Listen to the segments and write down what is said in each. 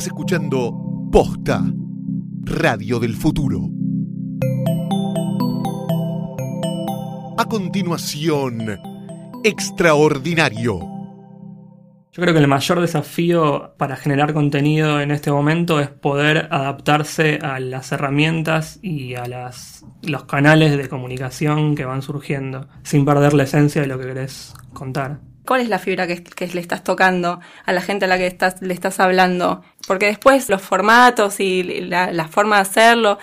Estás escuchando Posta, Radio del Futuro. A continuación, Extraordinario. Yo creo que el mayor desafío para generar contenido en este momento es poder adaptarse a las herramientas y a las, los canales de comunicación que van surgiendo, sin perder la esencia de lo que querés contar cuál es la fibra que, le estás tocando a la gente a la que estás, le estás hablando. Porque después los formatos y la, forma de hacerlo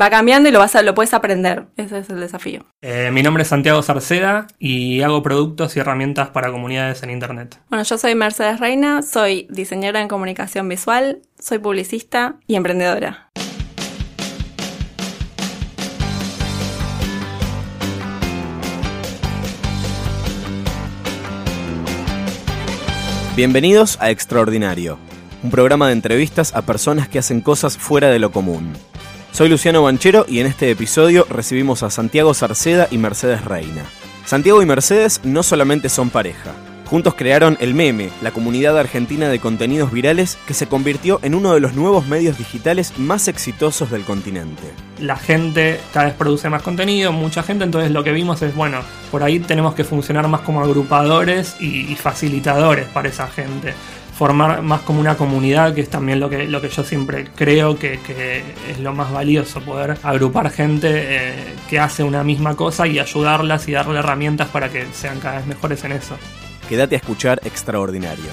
va cambiando y lo, vas a, lo puedes aprender. Ese es el desafío. Eh, mi nombre es Santiago Sarceda y hago productos y herramientas para comunidades en Internet. Bueno, yo soy Mercedes Reina, soy diseñadora en comunicación visual, soy publicista y emprendedora. Bienvenidos a Extraordinario, un programa de entrevistas a personas que hacen cosas fuera de lo común. Soy Luciano Banchero y en este episodio recibimos a Santiago Sarceda y Mercedes Reina. Santiago y Mercedes no solamente son pareja, Juntos crearon El Meme, la comunidad argentina de contenidos virales que se convirtió en uno de los nuevos medios digitales más exitosos del continente. La gente cada vez produce más contenido, mucha gente, entonces lo que vimos es, bueno, por ahí tenemos que funcionar más como agrupadores y, facilitadores para esa gente formar más como una comunidad, que es también lo que, lo que yo siempre creo que, es lo más valioso, poder agrupar gente eh, que hace una misma cosa y ayudarlas y darle herramientas para que sean cada vez mejores en eso. Quédate a escuchar Extraordinario.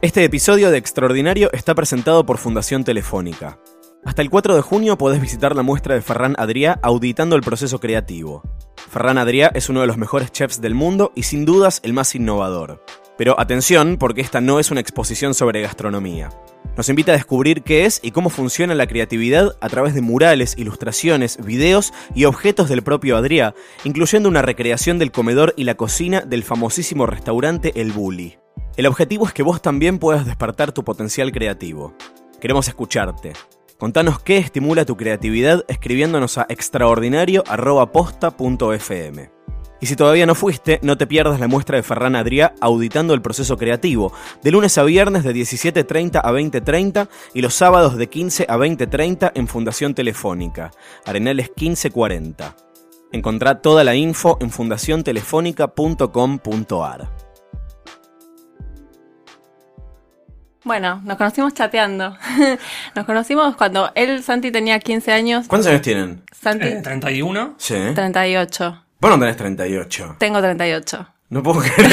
Este episodio de Extraordinario está presentado por Fundación Telefónica. Hasta el 4 de junio podés visitar la muestra de Ferran Adrià auditando el proceso creativo. Ferran Adrià es uno de los mejores chefs del mundo y sin dudas el más innovador. Pero atención, porque esta no es una exposición sobre gastronomía. Nos invita a descubrir qué es y cómo funciona la creatividad a través de murales, ilustraciones, videos y objetos del propio Adrià, incluyendo una recreación del comedor y la cocina del famosísimo restaurante El Bully. El objetivo es que vos también puedas despertar tu potencial creativo. Queremos escucharte. Contanos qué estimula tu creatividad escribiéndonos a extraordinario.posta.fm. Y si todavía no fuiste, no te pierdas la muestra de Ferran Adrià auditando el proceso creativo, de lunes a viernes de 17.30 a 20.30 y los sábados de 15 a 20.30 en Fundación Telefónica, Arenales 1540. Encontrá toda la info en fundaciontelefónica.com.ar. Bueno, nos conocimos chateando. nos conocimos cuando él, Santi, tenía 15 años. ¿Cuántos años tienen? Santi. 31. Eh, sí. 38. Vos no tenés 38. Tengo 38. No puedo creer.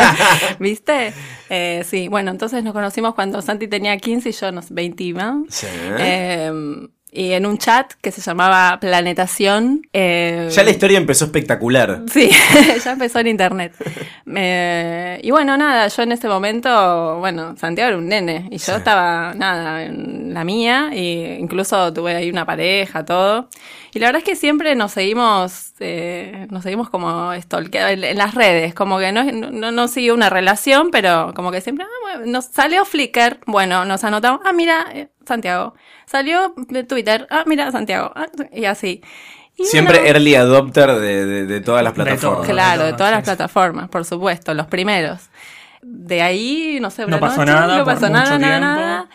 ¿Viste? Eh, sí, bueno, entonces nos conocimos cuando Santi tenía 15 y yo unos 20 más. Sí. Eh, y en un chat que se llamaba Planetación. Eh, ya la historia empezó espectacular. Sí, ya empezó en internet. y bueno, nada, yo en ese momento, bueno, Santiago era un nene y yo estaba, nada, en la mía, e incluso tuve ahí una pareja, todo. Y la verdad es que siempre nos seguimos, eh, nos seguimos como stalkeando en las redes, como que no, no, no siguió una relación, pero como que siempre, ah, bueno, nos salió Flickr, bueno, nos anotamos, ah, mira, eh, Santiago. Salió de Twitter, ah, mira, Santiago. Ah, y así. Siempre early adopter de, todas las plataformas. claro, de todas las plataformas, por supuesto, los primeros. De ahí, no sé, no pasó nada. No pasó nada, nada, nada.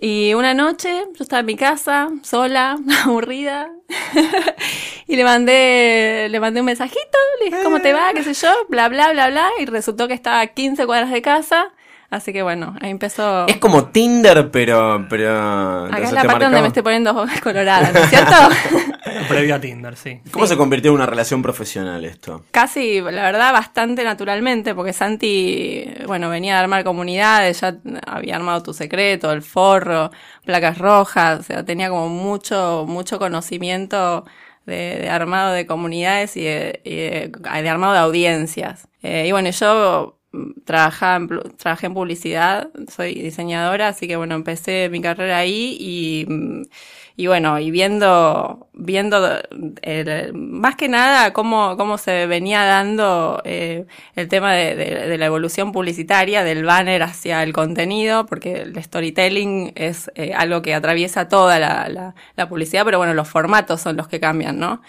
Y una noche yo estaba en mi casa, sola, aburrida, y le mandé, le mandé un mensajito, le dije, ¿cómo te va? ¿Qué sé yo? Bla, bla, bla, bla. Y resultó que estaba a 15 cuadras de casa. Así que bueno, ahí empezó. Es como Tinder, pero. pero Acá es la parte donde me estoy poniendo colorada, ¿no es cierto? Previo a Tinder, sí. ¿Cómo se convirtió en una relación profesional esto? Casi, la verdad, bastante naturalmente, porque Santi, bueno, venía a armar comunidades, ya había armado tu secreto, el forro, placas rojas, o sea, tenía como mucho, mucho conocimiento. De, armado de comunidades y de, armado de audiencias. Eh, y bueno, yo trabajaba trabajé en publicidad, soy diseñadora, así que bueno, empecé mi carrera ahí y, y bueno, y viendo, viendo más que nada cómo, cómo se venía dando eh, el tema de, la evolución publicitaria, del banner hacia el contenido, porque el storytelling es eh, algo que atraviesa toda la, publicidad, pero bueno, los formatos son los que cambian, ¿no?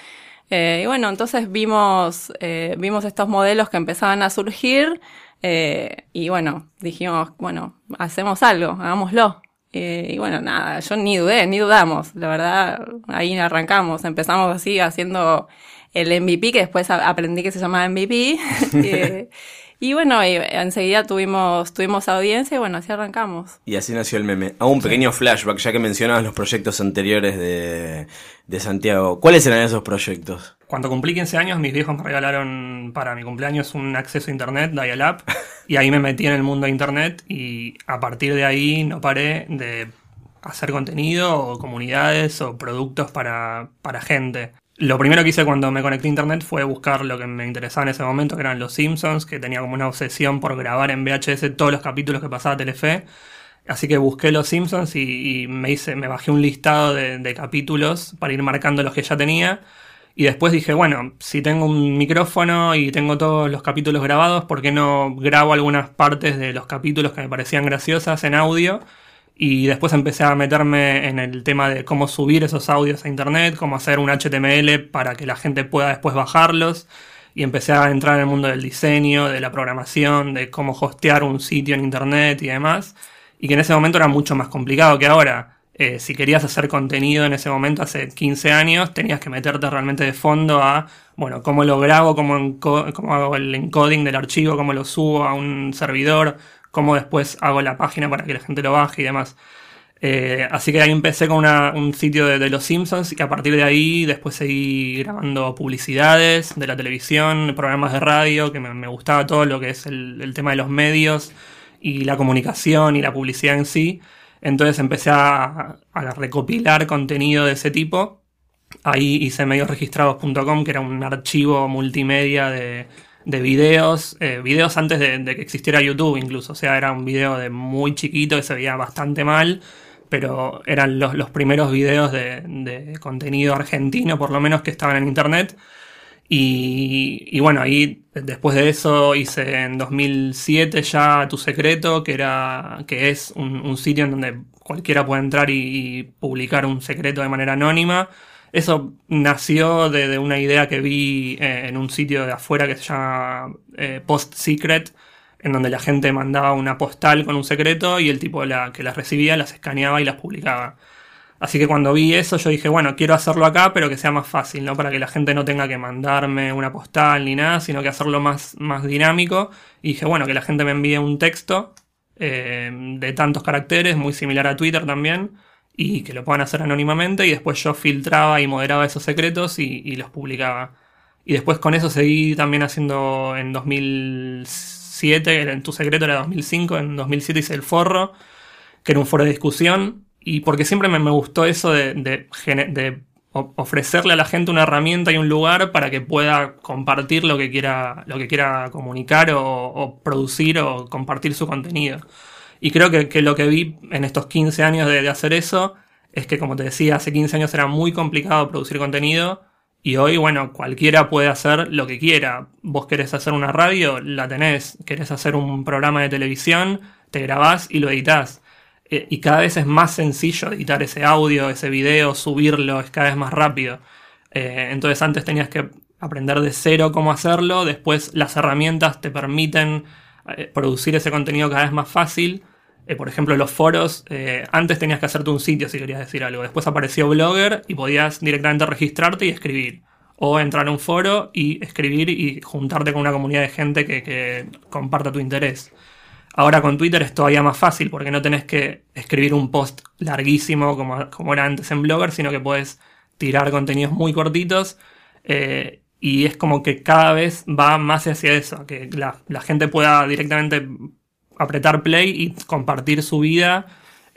Eh, y bueno, entonces vimos, eh, vimos estos modelos que empezaban a surgir Eh, y bueno, dijimos, bueno, hacemos algo, hagámoslo. Eh, y bueno, nada, yo ni dudé, ni dudamos. La verdad, ahí arrancamos. Empezamos así haciendo el MVP, que después aprendí que se llamaba MVP. Eh, y bueno, y enseguida tuvimos, tuvimos audiencia y bueno, así arrancamos. Y así nació el meme. Hago un pequeño flashback, ya que mencionabas los proyectos anteriores de, de Santiago. ¿Cuáles eran esos proyectos? Cuando cumplí 15 años, mis viejos me regalaron para mi cumpleaños un acceso a internet, dial-up, y ahí me metí en el mundo de internet y a partir de ahí no paré de hacer contenido o comunidades o productos para, para gente. Lo primero que hice cuando me conecté a internet fue buscar lo que me interesaba en ese momento, que eran los Simpsons, que tenía como una obsesión por grabar en VHS todos los capítulos que pasaba Telefe. Así que busqué los Simpsons y, me hice, me bajé un listado de, capítulos para ir marcando los que ya tenía. Y después dije, bueno, si tengo un micrófono y tengo todos los capítulos grabados, ¿por qué no grabo algunas partes de los capítulos que me parecían graciosas en audio? Y después empecé a meterme en el tema de cómo subir esos audios a internet, cómo hacer un HTML para que la gente pueda después bajarlos. Y empecé a entrar en el mundo del diseño, de la programación, de cómo hostear un sitio en internet y demás. Y que en ese momento era mucho más complicado que ahora. Eh, si querías hacer contenido en ese momento, hace 15 años, tenías que meterte realmente de fondo a, bueno, cómo lo grabo, cómo, cómo hago el encoding del archivo, cómo lo subo a un servidor, cómo después hago la página para que la gente lo baje y demás. Eh, así que ahí empecé con un sitio de, los Simpsons y a partir de ahí después seguí grabando publicidades de la televisión, programas de radio, que me, gustaba todo lo que es el, tema de los medios y la comunicación y la publicidad en sí. Entonces empecé a, recopilar contenido de ese tipo. Ahí hice mediosregistrados.com, que era un archivo multimedia de, de videos, eh, videos antes de, que existiera YouTube incluso, o sea, era un video de muy chiquito que se veía bastante mal, pero eran los, primeros videos de, contenido argentino, por lo menos, que estaban en internet. Y, bueno, ahí después de eso hice en 2007 ya Tu Secreto, que, era, que es un, sitio en donde cualquiera puede entrar y publicar un secreto de manera anónima. Eso nació de, una idea que vi eh, en un sitio de afuera que se llama eh, Post Secret, en donde la gente mandaba una postal con un secreto y el tipo que las recibía las escaneaba y las publicaba. Así que cuando vi eso yo dije, bueno, quiero hacerlo acá, pero que sea más fácil, ¿no? Para que la gente no tenga que mandarme una postal ni nada, sino que hacerlo más, más dinámico. Y dije, bueno, que la gente me envíe un texto eh, de tantos caracteres, muy similar a Twitter también y que lo puedan hacer anónimamente y después yo filtraba y moderaba esos secretos y, los publicaba. Y después con eso seguí también haciendo en 2007, en Tu Secreto era 2005, en 2007 hice El Forro, que era un foro de discusión, y porque siempre me, gustó eso de, de, ofrecerle a la gente una herramienta y un lugar para que pueda compartir lo que quiera, lo que quiera comunicar o, producir o compartir su contenido. Y creo que, lo que vi en estos 15 años de, hacer eso es que, como te decía, hace 15 años era muy complicado producir contenido y hoy, bueno, cualquiera puede hacer lo que quiera. Vos querés hacer una radio, la tenés. Querés hacer un programa de televisión, te grabás y lo editás. E, y cada vez es más sencillo editar ese audio, ese video, subirlo, es cada vez más rápido. Eh, entonces antes tenías que aprender de cero cómo hacerlo, después las herramientas te permiten eh, producir ese contenido cada vez más fácil eh, por ejemplo, los foros, eh, antes tenías que hacerte un sitio si querías decir algo. Después apareció Blogger y podías directamente registrarte y escribir. O entrar a un foro y escribir y juntarte con una comunidad de gente que, comparta tu interés. Ahora con Twitter es todavía más fácil porque no tenés que escribir un post larguísimo como, como era antes en Blogger, sino que puedes tirar contenidos muy cortitos. Eh, y es como que cada vez va más hacia eso, que la, la gente pueda directamente apretar play y compartir su vida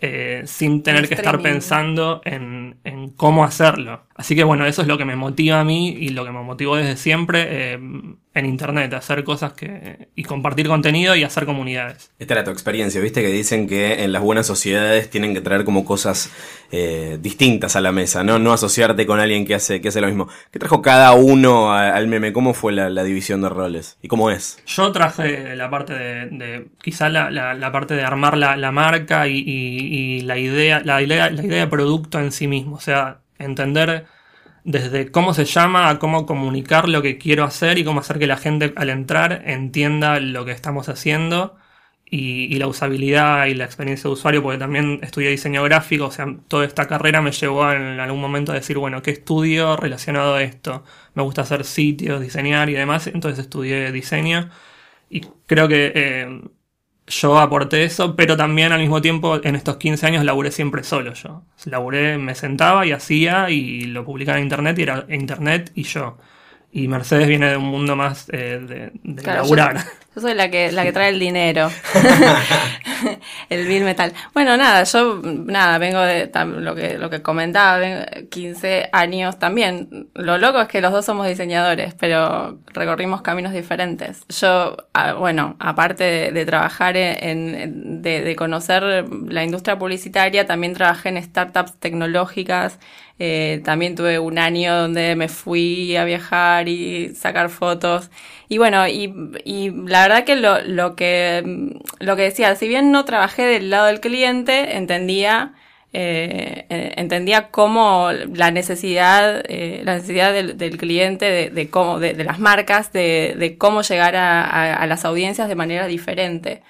eh, sin tener que estar pensando en, cómo hacerlo. Así que bueno, eso es lo que me motiva a mí y lo que me motivó desde siempre eh, en Internet, hacer cosas que y compartir contenido y hacer comunidades. Esta era tu experiencia, viste que dicen que en las buenas sociedades tienen que traer como cosas eh, distintas a la mesa, ¿no? No asociarte con alguien que hace, que hace lo mismo. ¿Qué trajo cada uno al meme? ¿Cómo fue la, división de roles? ¿Y cómo es? Yo traje la parte de, quizá la, parte de armar la, marca y, la idea, la idea, la idea de producto en sí mismo. O sea, entender desde cómo se llama a cómo comunicar lo que quiero hacer y cómo hacer que la gente al entrar entienda lo que estamos haciendo y, la usabilidad y la experiencia de usuario, porque también estudié diseño gráfico, o sea, toda esta carrera me llevó en algún momento a decir, bueno, ¿qué estudio relacionado a esto? Me gusta hacer sitios, diseñar y demás, entonces estudié diseño y creo que eh, yo aporté eso, pero también al mismo tiempo en estos 15 años laburé siempre solo yo. Laburé, me sentaba y hacía y lo publicaba en internet y era internet y yo. Y Mercedes viene de un mundo más eh, de, laburar. Yo, soy la que, la que trae el dinero. el bill metal. Bueno, nada, yo nada, vengo de lo que, lo que comentaba, 15 años también. Lo loco es que los dos somos diseñadores, pero recorrimos caminos diferentes. Yo, ah, bueno, aparte de, trabajar en, de, de conocer la industria publicitaria, también trabajé en startups tecnológicas eh, también tuve un año donde me fui a viajar y sacar fotos. Y bueno, y, la verdad que lo, lo que lo que decía, si bien no trabajé del lado del cliente, entendía eh, eh entendía cómo la necesidad, eh, la necesidad del, del cliente, de, de cómo, de, de, las marcas, de, de cómo llegar a, las audiencias de manera diferente.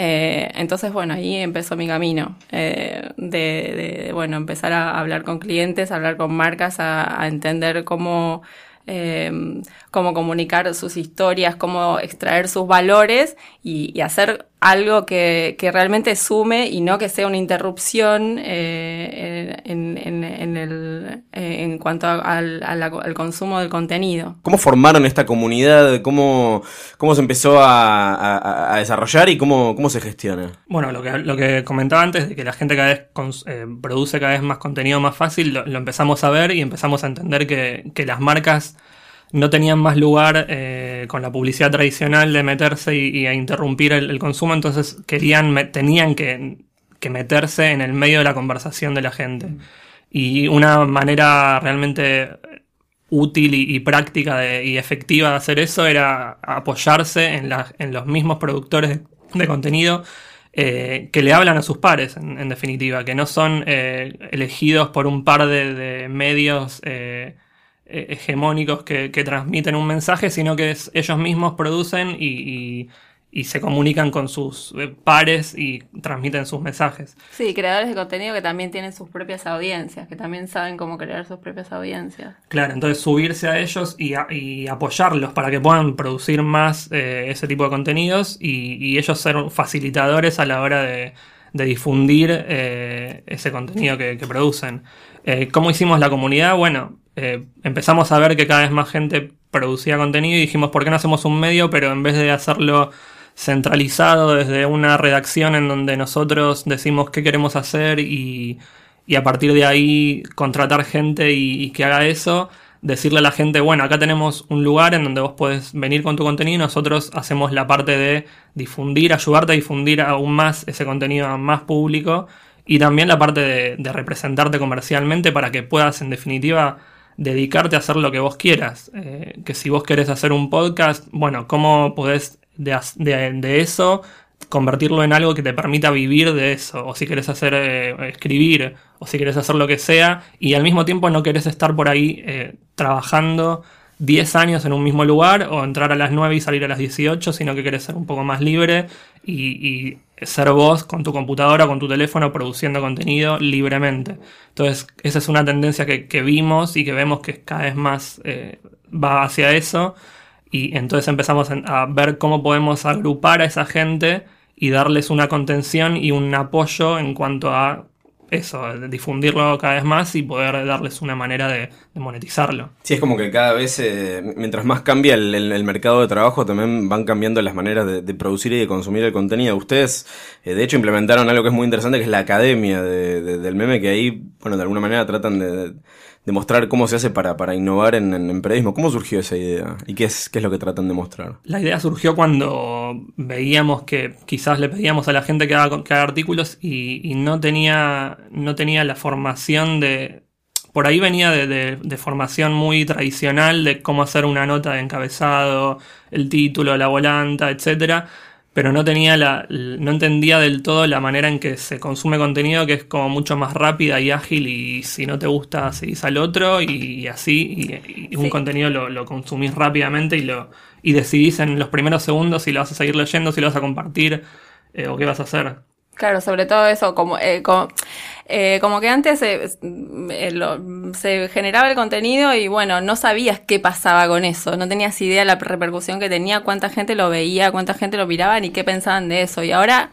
Eh, entonces, bueno, ahí empezó mi camino eh, de, de, bueno, empezar a hablar con clientes, a hablar con marcas, a, a entender cómo eh, cómo comunicar sus historias, cómo extraer sus valores y, hacer algo que, realmente sume y no que sea una interrupción eh, en, el, eh, en cuanto al, consumo del contenido. ¿Cómo formaron esta comunidad? ¿Cómo, cómo se empezó a, desarrollar y cómo, cómo se gestiona? Bueno, lo que, lo que comentaba antes de que la gente cada vez eh, produce cada vez más contenido más fácil, lo, lo empezamos a ver y empezamos a entender que, que las marcas no tenían más lugar eh, con la publicidad tradicional de meterse y, a interrumpir el, consumo, entonces querían, tenían que, meterse en el medio de la conversación de la gente. Y una manera realmente útil y, práctica y efectiva de hacer eso era apoyarse en, en los mismos productores de, contenido eh, que le hablan a sus pares, en, definitiva, que no son eh, elegidos por un par de, medios hegemónicos que, transmiten un mensaje, sino que ellos mismos producen y, se comunican con sus eh, pares y transmiten sus mensajes. Sí, creadores de contenido que también tienen sus propias audiencias, que también saben cómo crear sus propias audiencias. Claro, entonces subirse a ellos y, apoyarlos para que puedan producir más eh, ese tipo de contenidos y, ellos ser facilitadores a la hora de, difundir ese contenido que, que producen. ¿Cómo hicimos la comunidad? Bueno, eh, empezamos a ver que cada vez más gente producía contenido y dijimos, ¿por qué no hacemos un medio? Pero en vez de hacerlo centralizado desde una redacción en donde nosotros decimos qué queremos hacer y, a partir de ahí contratar gente y, que haga eso, decirle a la gente, bueno, acá tenemos un lugar en donde vos podés venir con tu contenido y nosotros hacemos la parte de difundir, ayudarte a difundir aún más ese contenido a más público y también la parte de representarte comercialmente para que puedas en definitiva dedicarte a hacer lo que vos quieras. Eh, que si vos querés hacer un podcast, bueno, ¿cómo podés de, de, eso convertirlo en algo que te permita vivir de eso? O si querés hacer, eh, escribir, o si querés hacer lo que sea, y al mismo tiempo no querés estar por ahí eh, trabajando 10 años en un mismo lugar, o entrar a las 9 y salir a las 18, sino que querés ser un poco más libre y, ser vos con tu computadora, con tu teléfono, produciendo contenido libremente. Entonces, esa es una tendencia que, vimos y que vemos que cada vez más eh, va hacia eso. Y entonces empezamos a ver cómo podemos agrupar a esa gente y darles una contención y un apoyo en cuanto a eso, difundirlo cada vez más y poder darles una manera de, monetizarlo. Sí, es como que cada vez, eh, mientras más cambia el, mercado de trabajo, también van cambiando las maneras de, producir y de consumir el contenido. Ustedes, eh, de hecho, implementaron algo que es muy interesante, que es la academia del meme, que ahí, bueno, de alguna manera tratan de demostrar cómo se hace para, para innovar en, en, periodismo. ¿Cómo surgió esa idea? ¿Y qué es, qué es lo que tratan de mostrar? La idea surgió cuando veíamos que quizás le pedíamos a la gente que haga, que artículos y, no, tenía, no tenía la formación de... Por ahí venía de, de, formación muy tradicional de cómo hacer una nota de encabezado, el título, la volanta, etcétera pero no tenía la, no entendía del todo la manera en que se consume contenido, que es como mucho más rápida y ágil, y si no te gusta, seguís al otro, y, así, y, un contenido lo, lo, consumís rápidamente y lo y decidís en los primeros segundos si lo vas a seguir leyendo, si lo vas a compartir, eh, o qué vas a hacer. Claro, sobre todo eso, como, eh, como, eh, como, que antes se, se generaba el contenido y bueno, no sabías qué pasaba con eso, no tenías idea de la repercusión que tenía, cuánta gente lo veía, cuánta gente lo miraba ni qué pensaban de eso. Y ahora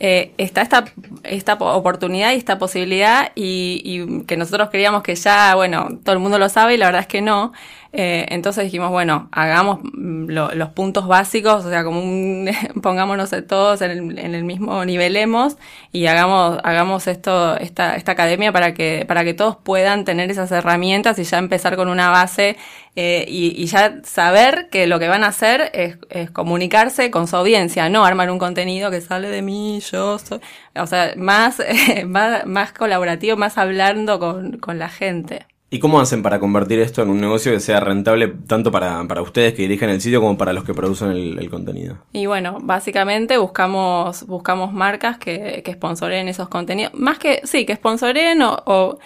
eh, está esta, esta oportunidad y esta posibilidad y, y, que nosotros creíamos que ya, bueno, todo el mundo lo sabe y la verdad es que no. Eh, entonces dijimos, bueno, hagamos mm, los puntos básicos, o sea, como un, pongámonos todos en el, en el, mismo nivelemos y hagamos, hagamos esto, esta, esta academia para que, para que todos puedan tener esas herramientas y ya empezar con una base eh, y, y, ya saber que lo que van a hacer es, comunicarse con su audiencia, no armar un contenido que sale de mí, yo soy, o sea, más, más, más colaborativo, más hablando con, con la gente. ¿Y cómo hacen para convertir esto en un negocio que sea rentable tanto para, para ustedes que dirigen el sitio como para los que producen el, contenido? Y bueno, básicamente buscamos, buscamos marcas que, que sponsoren esos contenidos. Más que, sí, que sponsoren o, o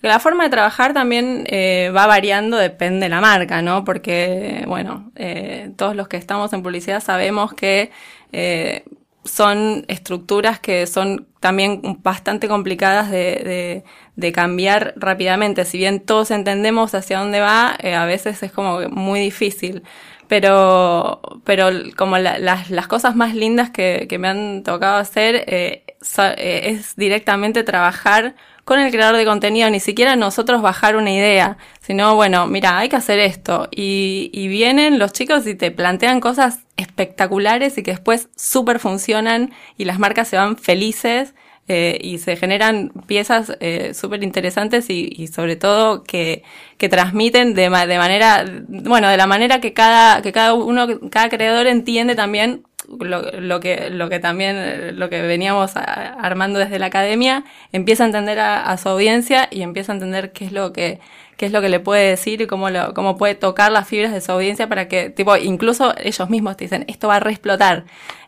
la forma de trabajar también eh, va variando, depende de la marca, ¿no? Porque, bueno, eh, todos los que estamos en publicidad sabemos que eh, son estructuras que son también bastante complicadas de, de, cambiar rápidamente. Si bien todos entendemos hacia dónde va, eh, a veces es como muy difícil. Pero, pero como las, las cosas más lindas que, que me han tocado hacer eh, eh, es directamente trabajar con el creador de contenido, ni siquiera nosotros bajar una idea, sino, bueno, mira, hay que hacer esto. Y, y vienen los chicos y te plantean cosas espectaculares y que después súper funcionan y las marcas se van felices. Eh, y se generan piezas eh, súper interesantes y, y, sobre todo que, que transmiten de, de manera, bueno, de la manera que cada, que cada uno, cada creador entiende también lo, lo, que, lo que también, lo que veníamos armando desde la academia, empieza a entender a, su audiencia y empieza a entender qué es lo que, qué es lo que le puede decir y cómo, lo, cómo puede tocar las fibras de su audiencia para que, tipo, incluso ellos mismos te dicen, esto va a reexplotar.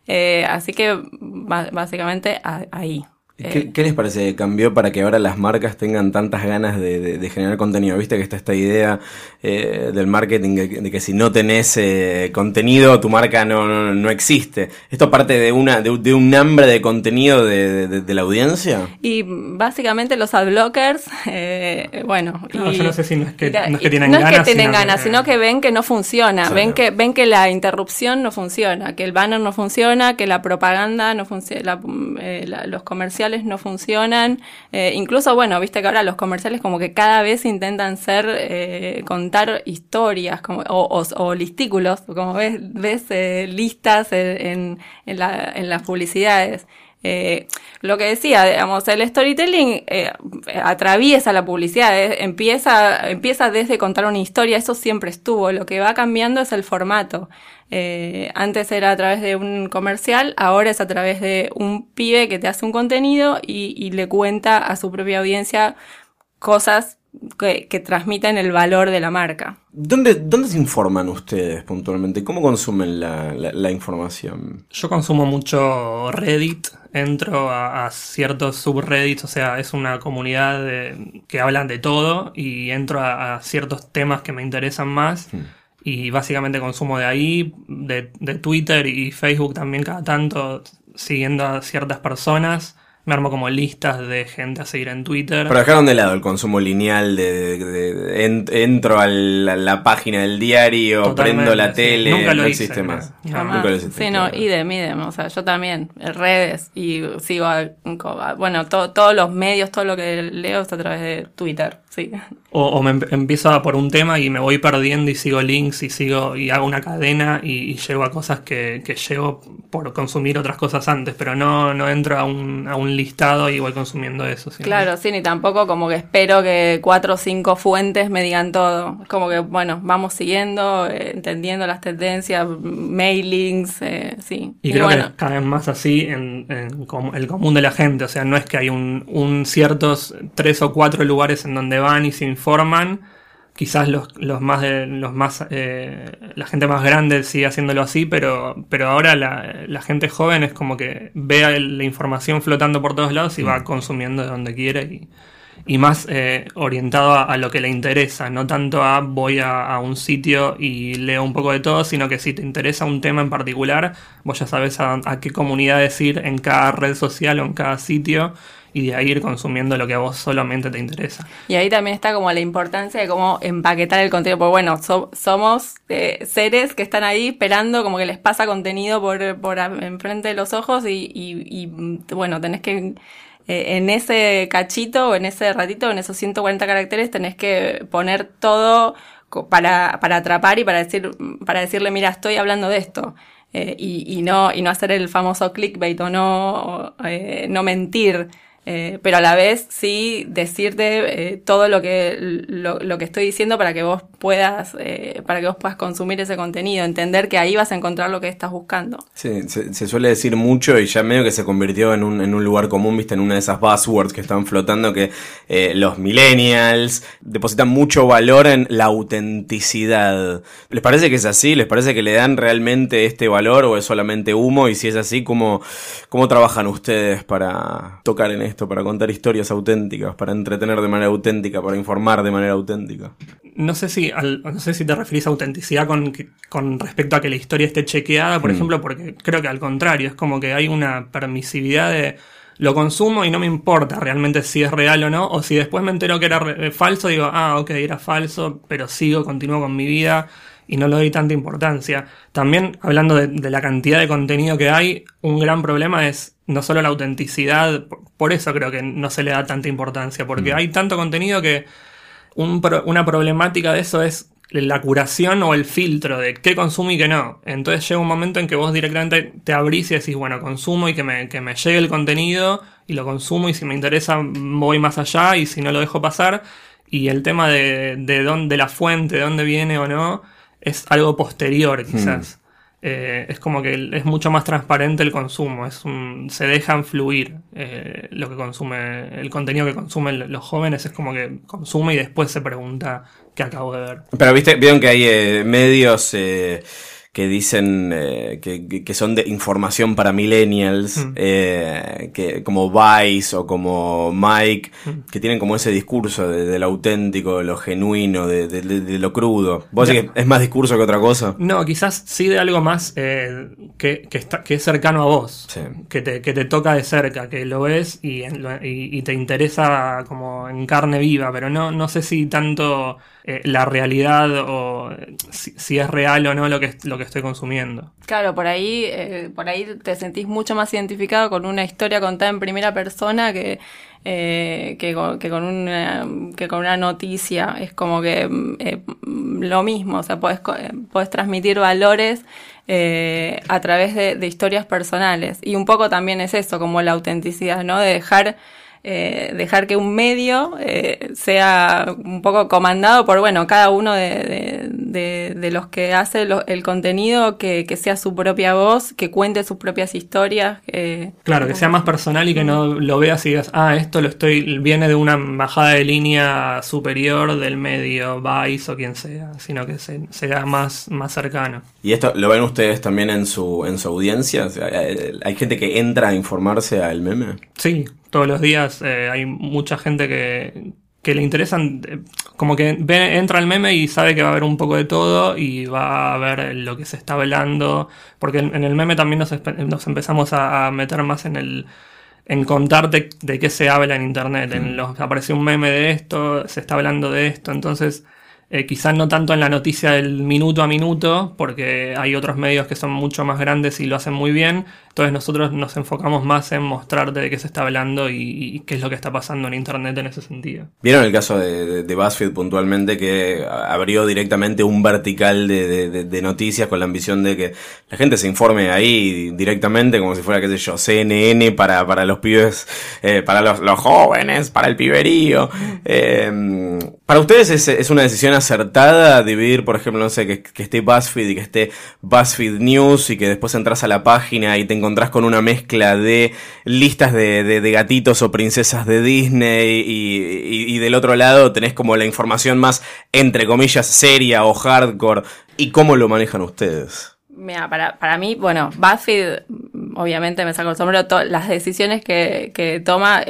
Eh, así que, básicamente, ahí. ¿Qué, ¿Qué, les parece que cambió para que ahora las marcas tengan tantas ganas de, de, generar contenido? Viste que está esta idea eh, del marketing de, que si no tenés eh, contenido, tu marca no, no, existe. ¿Esto parte de una de, un hambre de contenido de, la audiencia? Y básicamente los adblockers, eh, bueno... No, yo no sé si no es que, no es que tienen ganas. No es que tienen ganas, sino que ven que no funciona. Ven, que, ven que la interrupción no funciona, que el banner no funciona, que la propaganda no funciona, eh, los comerciales no funcionan. Eh, incluso, bueno, viste que ahora los comerciales como que cada vez intentan ser, eh, contar historias o, o, listículos, como ves, ves eh, listas en, en las publicidades. Eh, lo que decía, digamos, el storytelling eh, atraviesa la publicidad, eh, empieza, empieza desde contar una historia, eso siempre estuvo, lo que va cambiando es el formato. Eh, antes era a través de un comercial, ahora es a través de un pibe que te hace un contenido y, y le cuenta a su propia audiencia cosas que, transmiten el valor de la marca. ¿Dónde, ¿Dónde se informan ustedes puntualmente? ¿Cómo consumen la, la, información? Yo consumo mucho Reddit, entro a, ciertos subreddits, o sea, es una comunidad que hablan de todo y entro a, ciertos temas que me interesan más. Hmm. Y básicamente consumo de ahí, de, de Twitter y Facebook también cada tanto, siguiendo a ciertas personas me armo como listas de gente a seguir en Twitter. Pero dejaron de lado el consumo lineal de, entro a la, página del diario, prendo la tele, Nunca lo no existe más. Nunca lo existe, sí, no, idem, idem, o sea, yo también, redes y sigo, bueno, todos los medios, todo lo que leo está a través de Twitter, sí. O, me empiezo a por un tema y me voy perdiendo y sigo links y sigo y hago una cadena y, llego a cosas que, que, llego por consumir otras cosas antes, pero no, no entro a un, a un listado y voy consumiendo eso. Claro, sí, ni tampoco como que espero que cuatro o cinco fuentes me digan todo. Como que, bueno, vamos siguiendo, eh, entendiendo las tendencias, mailings, eh, sí. Y, creo que cada vez más así en, en, el común de la gente, o sea, no es que hay un, un ciertos tres o cuatro lugares en donde van y se informan, quizás los, los más de, los más eh, la gente más grande sigue haciéndolo así pero pero ahora la, la gente joven es como que ve la información flotando por todos lados y va consumiendo de donde quiere y, y más eh, orientado a, a lo que le interesa no tanto a voy a, a un sitio y leo un poco de todo sino que si te interesa un tema en particular vos ya sabes a, a qué comunidades ir en cada red social o en cada sitio y de ahí ir consumiendo lo que a vos solamente te interesa. Y ahí también está como la importancia de cómo empaquetar el contenido, porque bueno, so- somos eh, seres que están ahí esperando como que les pasa contenido por, por enfrente de los ojos y, y- y, bueno, tenés que eh, en ese cachito o en ese ratito, en esos 140 caracteres, tenés que poner todo para, para atrapar y para decir, para decirle, mira, estoy hablando de esto. Eh, y, no, y no hacer el famoso clickbait o no, eh, no mentir. Eh, pero a la vez sí decirte eh, todo lo que lo, que estoy diciendo para que vos puedas eh, para que vos puedas consumir ese contenido entender que ahí vas a encontrar lo que estás buscando Sí, se, suele decir mucho y ya medio que se convirtió en un, en un lugar común, viste, en una de esas buzzwords que están flotando, que los millennials depositan mucho valor en la autenticidad. ¿Les parece que es así? ¿Les parece que le dan realmente este valor o es solamente humo? Y si es así, ¿cómo, cómo trabajan ustedes para tocar en esto, para contar historias auténticas, para entretener de manera auténtica, para informar de manera auténtica? No sé si al- no sé si te referís a autenticidad con, respecto a que la historia esté chequeada, por ejemplo, porque creo que al contrario, es como que hay una permisividad de lo consumo y no me importa realmente si es real o no, o si después me entero que era eh, falso, digo, ah, ok, era falso, pero sigo, continúo con mi vida y no le doy tanta importancia. También, hablando de, de la cantidad de contenido que hay, un gran problema es no solo la autenticidad, por, eso creo que no se le da tanta importancia, porque hay tanto contenido que un pro- una problemática de eso es la curación o el filtro de qué consumo y qué no. Entonces llega un momento en que vos directamente te abrís y decís, bueno, consumo y que me, que me llegue el contenido y lo consumo y si me interesa voy más allá y si no lo dejo pasar. Y el tema de, de dónde la fuente, de dónde viene o no, es algo posterior quizás. Eh, es como que es mucho más transparente el consumo, es un- se dejan fluir eh, lo que consume, el contenido que consumen los jóvenes es como que consume y después se pregunta qué acabo de ver. Pero viste, vieron que hay eh, medios eh, que dicen eh, que, que- son de información para millennials, Mm. eh, que, como Vice o como Mike, que tienen como ese discurso de, de lo auténtico, de lo genuino, de, de- de- de lo crudo. ¿Vos decís que es más discurso que otra cosa? No, quizás sí de algo más eh, que, que, está, que es cercano a vos, Sí. que, te, que te toca de cerca, que lo ves y, y, y te interesa como en carne viva, pero no, no sé si tanto eh, la realidad o eh, si, es real o no lo que, lo que estoy consumiendo. claro por ahí eh, por ahí te sentís mucho más identificado con una historia contada en primera persona que eh, que, que con una que con una noticia. Es como que eh, lo mismo o sea podés, podés transmitir valores a través de, de historias personales. Y un poco también es eso como la autenticidad no de dejar eh, dejar que un medio eh, sea un poco comandado por, bueno, cada uno de, los que hace el contenido, que, sea su propia voz, que cuente sus propias historias. eh, Claro, que sea más personal y que no lo veas y digas, ah, esto lo estoy, viene de una bajada de línea superior del medio, Vice o quien sea, sino que se- sea más, más cercano. ¿Y esto lo ven ustedes también en su, en su audiencia? O sea, ¿Hay gente que entra a informarse al meme? Sí, todos los días eh, hay mucha gente que, que le interesan, eh, como que ve, entra al meme y sabe que va a haber un poco de todo y va a ver lo que se está hablando, porque en en el meme también nos, empezamos a, a meter más en el en contarte de qué se habla en internet, en los, apareció un meme de esto, se está hablando de esto, entonces eh, quizás no tanto en la noticia del minuto a minuto, porque hay otros medios que son mucho más grandes y lo hacen muy bien. Entonces nosotros nos enfocamos más en mostrarte de qué se está hablando y, y qué es lo que está pasando en Internet en ese sentido. ¿Vieron el caso de, de, de BuzzFeed puntualmente que abrió directamente un vertical de, de- noticias con la ambición de que la gente se informe ahí directamente como si fuera, qué sé yo, CNN para, para los pibes, eh, para los, los jóvenes, para el piberío? Eh, ¿Para ustedes es, es una decisión acertada dividir, por ejemplo, no sé, que, esté BuzzFeed y que esté BuzzFeed News y que después entras a la página y te encontrás con una mezcla de listas de, de, gatitos o princesas de Disney y, del otro lado tenés como la información más, entre comillas, seria o hardcore. ¿Y cómo lo manejan ustedes? Mira, para, para mí, bueno, BuzzFeed, obviamente me saco el sombrero, las decisiones que, que toma,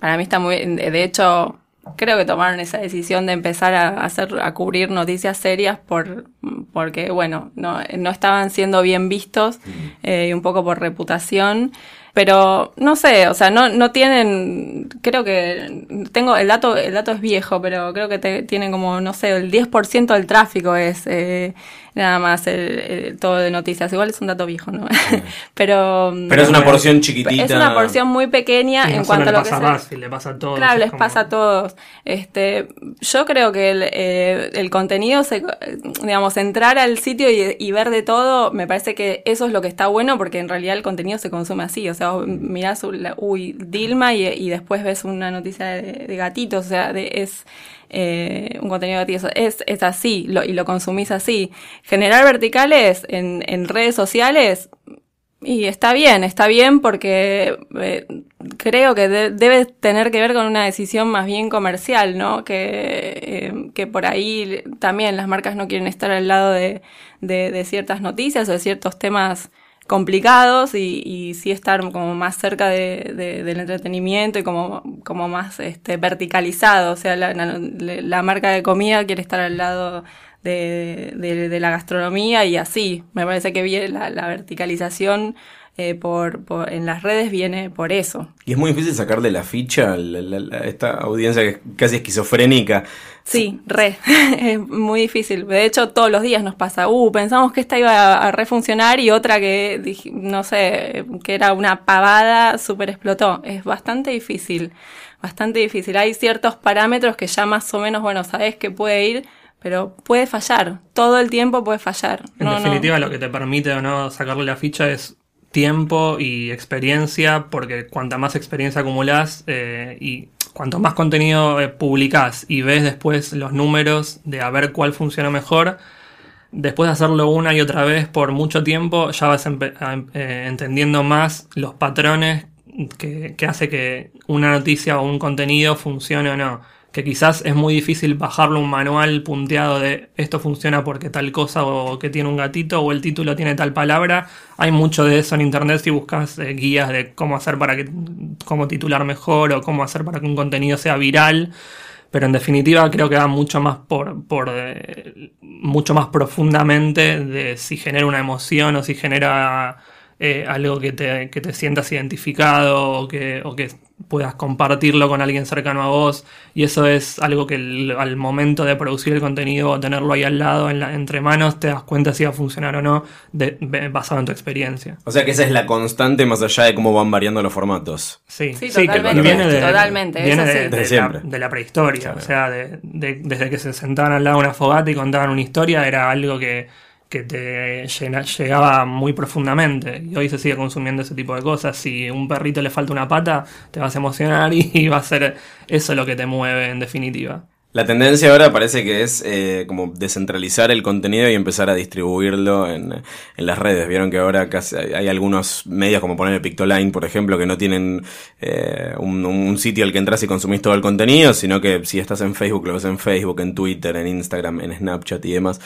para mí está muy, de hecho, creo que tomaron esa decisión de empezar a hacer a cubrir noticias serias por porque bueno no, no estaban siendo bien vistos eh, y un poco por reputación. Pero no sé, o sea, no, no tienen, creo que, tengo, el dato, el dato es viejo, pero creo que tienen como, no sé, el 10% del tráfico es eh, nada más el, todo de noticias. Igual es un dato viejo, ¿no? pero... Pero es una porción chiquitita. Es una porción muy pequeña en cuanto a lo que se... le pasa a todos. Claro, les pasa a todos. Este, yo creo que el, eh, el contenido, se, digamos, entrar al sitio y, y ver de todo, me parece que eso es lo que está bueno porque en realidad el contenido se consume así, o sea, sea, mirás, uy, Dilma y, después ves una noticia de, gatitos, o sea, es eh, un contenido de gatitos, es, es así y lo consumís así. Generar verticales en, en redes sociales, y está bien, está bien porque eh, creo que debe tener que ver con una decisión más bien comercial, ¿no? Que, eh, que por ahí también las marcas no quieren estar al lado de, de, de ciertas noticias o de ciertos temas complicados y, y sí estar como más cerca de, del entretenimiento y como, como más este, verticalizado. O sea, la, la, marca de comida quiere estar al lado de, de, la gastronomía y así. Me parece que viene la, la verticalización eh, por, en las redes viene por eso. Y es muy difícil sacarle la ficha a, esta audiencia que es casi esquizofrénica. Sí, re, es muy difícil. De hecho, todos los días nos pasa, uh, pensamos que esta iba a, refuncionar y otra que, no sé, que era una pavada, súper explotó. Es bastante difícil, bastante difícil. Hay ciertos parámetros que ya más o menos, bueno, sabes que puede ir, pero puede fallar, todo el tiempo puede fallar. En definitiva, lo que te permite o no sacarle la ficha es tiempo y experiencia, porque cuanta más experiencia acumulas eh, y cuanto más contenido eh, publicás y ves después los números de a ver cuál funciona mejor, después de hacerlo una y otra vez por mucho tiempo, ya vas eh, entendiendo más los patrones que, que hace que una noticia o un contenido funcione o no que quizás es muy difícil bajarlo un manual punteado de esto funciona porque tal cosa o que tiene un gatito o el título tiene tal palabra. Hay mucho de eso en internet si buscas eh, guías de cómo hacer para que cómo titular mejor o cómo hacer para que un contenido sea viral. Pero en definitiva creo que va mucho más por, por eh, mucho más profundamente de si genera una emoción o si genera eh, algo que te, que te sientas identificado o que, o que puedas compartirlo con alguien cercano a vos y eso es algo que al momento de producir el contenido o tenerlo ahí al lado en la, entre manos te das cuenta si va a funcionar o no de, basado en tu experiencia. O sea que esa es la constante más allá de cómo van variando los formatos. Sí, sí, totalmente, viene de, totalmente, viene de, la, prehistoria, o sea, desde que se sentaban al lado de una fogata y contaban una historia era algo que que te llegaba muy profundamente. Y hoy se sigue consumiendo ese tipo de cosas. Si a un perrito le falta una pata, te vas a emocionar y va a ser eso lo que te mueve en definitiva. La tendencia ahora parece que es eh, como descentralizar el contenido y empezar a distribuirlo en, en las redes. Vieron que ahora casi hay algunos medios como poner el Pictoline, por ejemplo, que no tienen eh, un, un, sitio al que entras y consumís todo el contenido, sino que si estás en Facebook lo ves en Facebook, en Twitter, en Instagram, en Snapchat y demás.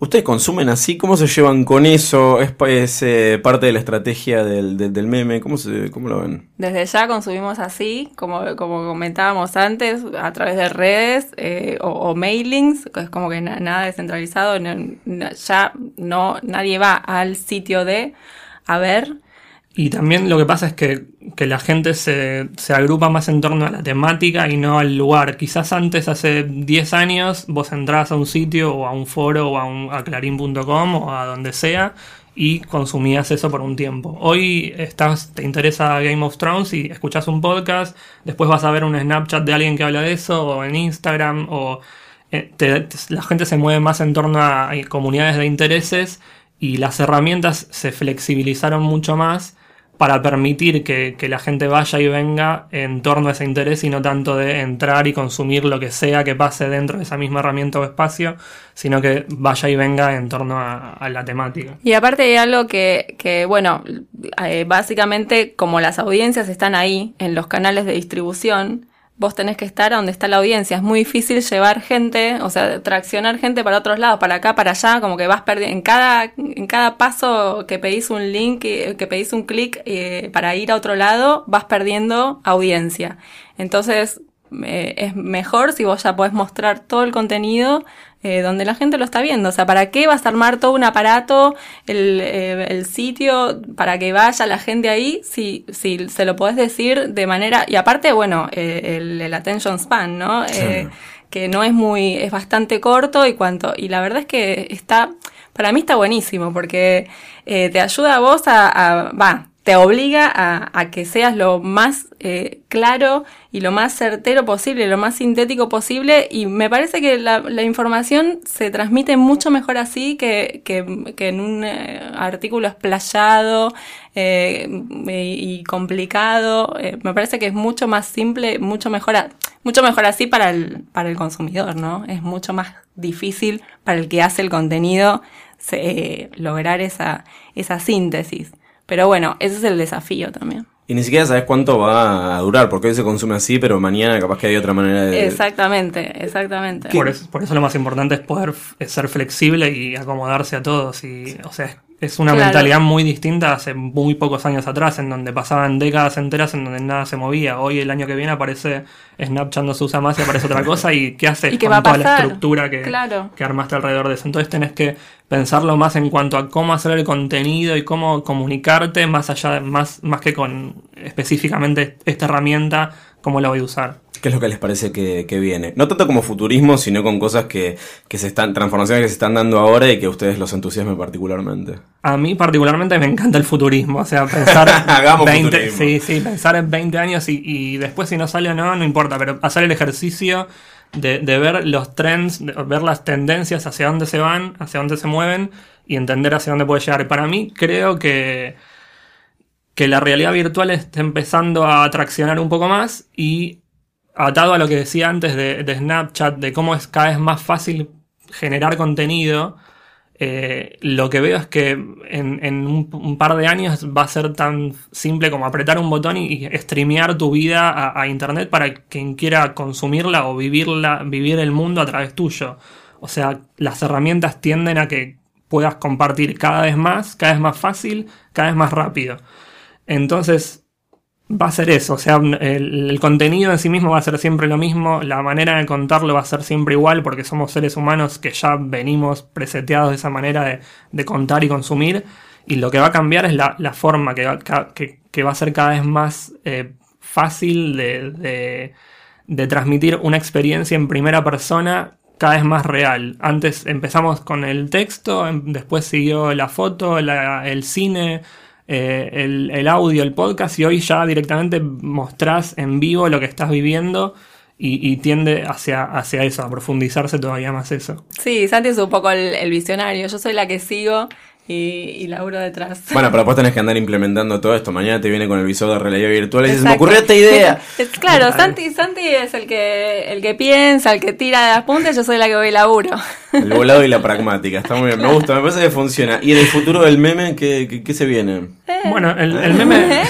¿Ustedes consumen así? ¿Cómo se llevan con eso? ¿Es, eh, parte de la estrategia del, meme? ¿Cómo, se, ¿Cómo lo ven? Desde ya consumimos así, como, como comentábamos antes, a través de redes eh, o, mailings, es como que nada descentralizado, ya no, nadie va al sitio de a ver y también lo que pasa es que, la gente se, se, agrupa más en torno a la temática y no al lugar. Quizás antes, hace 10 años, vos entrás a un sitio o a un foro o a, un, a clarín.com o a donde sea y consumías eso por un tiempo. Hoy estás, te interesa Game of Thrones y escuchas un podcast, después vas a ver un Snapchat de alguien que habla de eso o en Instagram o... Eh, la gente se mueve más en torno a comunidades de intereses y las herramientas se flexibilizaron mucho más para permitir que, que, la gente vaya y venga en torno a ese interés y no tanto de entrar y consumir lo que sea que pase dentro de esa misma herramienta o espacio, sino que vaya y venga en torno a, a la temática. Y aparte hay algo que, que bueno, eh, básicamente como las audiencias están ahí en los canales de distribución, vos tenés que estar donde está la audiencia. Es muy difícil llevar gente, o sea, traccionar gente para otros lados, para acá, para allá, como que vas perdiendo. En cada, en cada paso que pedís un link, que pedís un clic eh, para ir a otro lado, vas perdiendo audiencia. Entonces, eh, es mejor si vos ya podés mostrar todo el contenido eh, donde la gente lo está viendo. O sea, ¿para qué vas a armar todo un aparato, el, eh, el sitio, para que vaya la gente ahí, si, si se lo podés decir de manera... Y aparte, bueno, eh, el, el, attention span, ¿no? Sí. que no es muy... es bastante corto y cuanto... Y la verdad es que está... Para mí está buenísimo porque te ayuda a vos a... Va, te obliga a, a, que seas lo más eh, claro y lo más certero posible, lo más sintético posible y me parece que la, la información se transmite mucho mejor así que, que, que en un eh, artículo explayado eh, y complicado. Eh, me parece que es mucho más simple, mucho mejor, mucho mejor así para el, para el consumidor, ¿no? Es mucho más difícil para el que hace el contenido se, lograr esa, esa síntesis. Pero bueno, ese es el desafío también. Y ni siquiera sabes cuánto va a durar, porque hoy se consume así, pero mañana capaz que hay otra manera de... Exactamente, exactamente. Por eso, por eso lo más importante es poder ser flexible y acomodarse a todos. Y, o sea, es una claro. mentalidad muy distinta hace muy pocos años atrás, en donde pasaban décadas enteras en donde nada se movía. Hoy, el año que viene, aparece Snapchat no se usa más y aparece otra cosa. ¿Y qué haces ¿Y qué con toda la estructura que, claro. que armaste alrededor de eso? Entonces tenés que pensarlo más en cuanto a cómo hacer el contenido y cómo comunicarte, más allá, más, más que con específicamente esta herramienta, cómo la voy a usar. ¿Qué es lo que les parece que, que, viene? No tanto como futurismo, sino con cosas que, que se están, transformaciones que se están dando ahora y que a ustedes los entusiasme particularmente. A mí particularmente me encanta el futurismo, o sea, pensar Hagamos 20, futurismo. sí, sí, pensar en 20 años y, y, después si no sale o no, no importa, pero hacer el ejercicio de, de ver los trends, de ver las tendencias hacia dónde se van, hacia dónde se mueven y entender hacia dónde puede llegar. Para mí creo que que la realidad virtual está empezando a atraccionar un poco más y atado a lo que decía antes de, Snapchat, de cómo es cada vez más fácil generar contenido, eh, lo que veo es que en, un, par de años va a ser tan simple como apretar un botón y, y streamear tu vida a, a, internet para quien quiera consumirla o vivirla, vivir el mundo a través tuyo. O sea, las herramientas tienden a que puedas compartir cada vez más, cada vez más fácil, cada vez más rápido. Entonces, va a ser eso, o sea, el, contenido en sí mismo va a ser siempre lo mismo, la manera de contarlo va a ser siempre igual porque somos seres humanos que ya venimos preseteados de esa manera de, contar y consumir y lo que va a cambiar es la, forma que va, a ser cada vez más eh, fácil de, de, transmitir una experiencia en primera persona cada vez más real. Antes empezamos con el texto, em, después siguió la foto, el cine, eh, el, el, audio, el podcast, y hoy ya directamente mostrás en vivo lo que estás viviendo. Y, y tiende hacia, hacia eso, a profundizarse todavía más eso. Sí, Santi es un poco el, el visionario. Yo soy la que sigo y, y laburo detrás. Bueno, pero vos tenés que andar implementando todo esto. Mañana te viene con el visor de realidad virtual y dices, me ocurrió esta idea. Es, claro, Santi, Santi es el que, el que piensa, el que tira de las puntas, yo soy la que voy laburo. El volado y la pragmática, está muy bien, me gusta, me parece que funciona. ¿Y en el futuro del meme qué, qué, qué se viene? Eh. Bueno, el, el meme...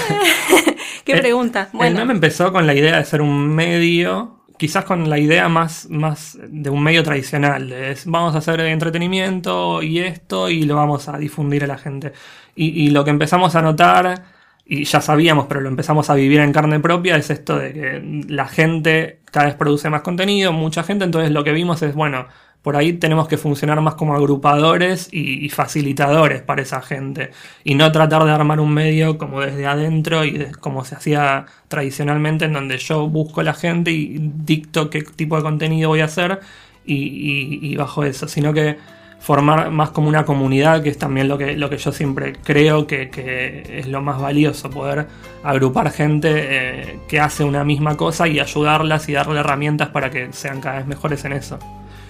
¿Qué pregunta? Bueno. El meme empezó con la idea de ser un medio quizás con la idea más, más de un medio tradicional, de vamos a hacer entretenimiento y esto y lo vamos a difundir a la gente. Y, y, lo que empezamos a notar, y ya sabíamos, pero lo empezamos a vivir en carne propia, es esto de que la gente cada vez produce más contenido, mucha gente, entonces lo que vimos es, bueno, por ahí tenemos que funcionar más como agrupadores y, facilitadores para esa gente. Y no tratar de armar un medio como desde adentro y como se hacía tradicionalmente, en donde yo busco a la gente y dicto qué tipo de contenido voy a hacer y, bajo eso. Sino que formar más como una comunidad, que es también lo que, lo que yo siempre creo que, que es lo más valioso, poder agrupar gente eh, que hace una misma cosa y ayudarlas y darle herramientas para que sean cada vez mejores en eso.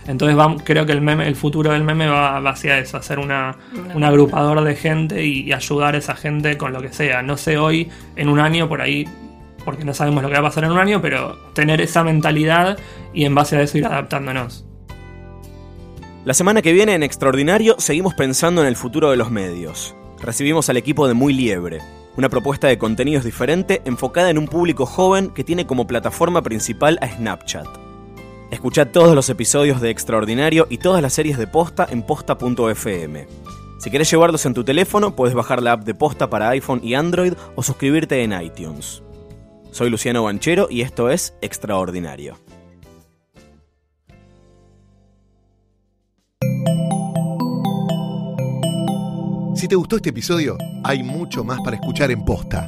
Entonces creo que el meme, el futuro del meme va, va hacia eso, hacer una, un agrupador de gente y, y ayudar a esa gente con lo que sea. No sé hoy, en un año por ahí porque no sabemos lo que va a pasar en un año, pero tener esa mentalidad y en base a eso ir adaptándonos. La semana que viene en Extraordinario seguimos pensando en el futuro de los medios. Recibimos al equipo de Muy Liebre, una propuesta de contenidos diferente enfocada en un público joven que tiene como plataforma principal a Snapchat. Escucha todos los episodios de Extraordinario y todas las series de Posta en posta.fm. Si querés llevarlos en tu teléfono, puedes bajar la app de Posta para iPhone y Android o suscribirte en iTunes. Soy Luciano Banchero y esto es Extraordinario. Si te gustó este episodio, hay mucho más para escuchar en Posta.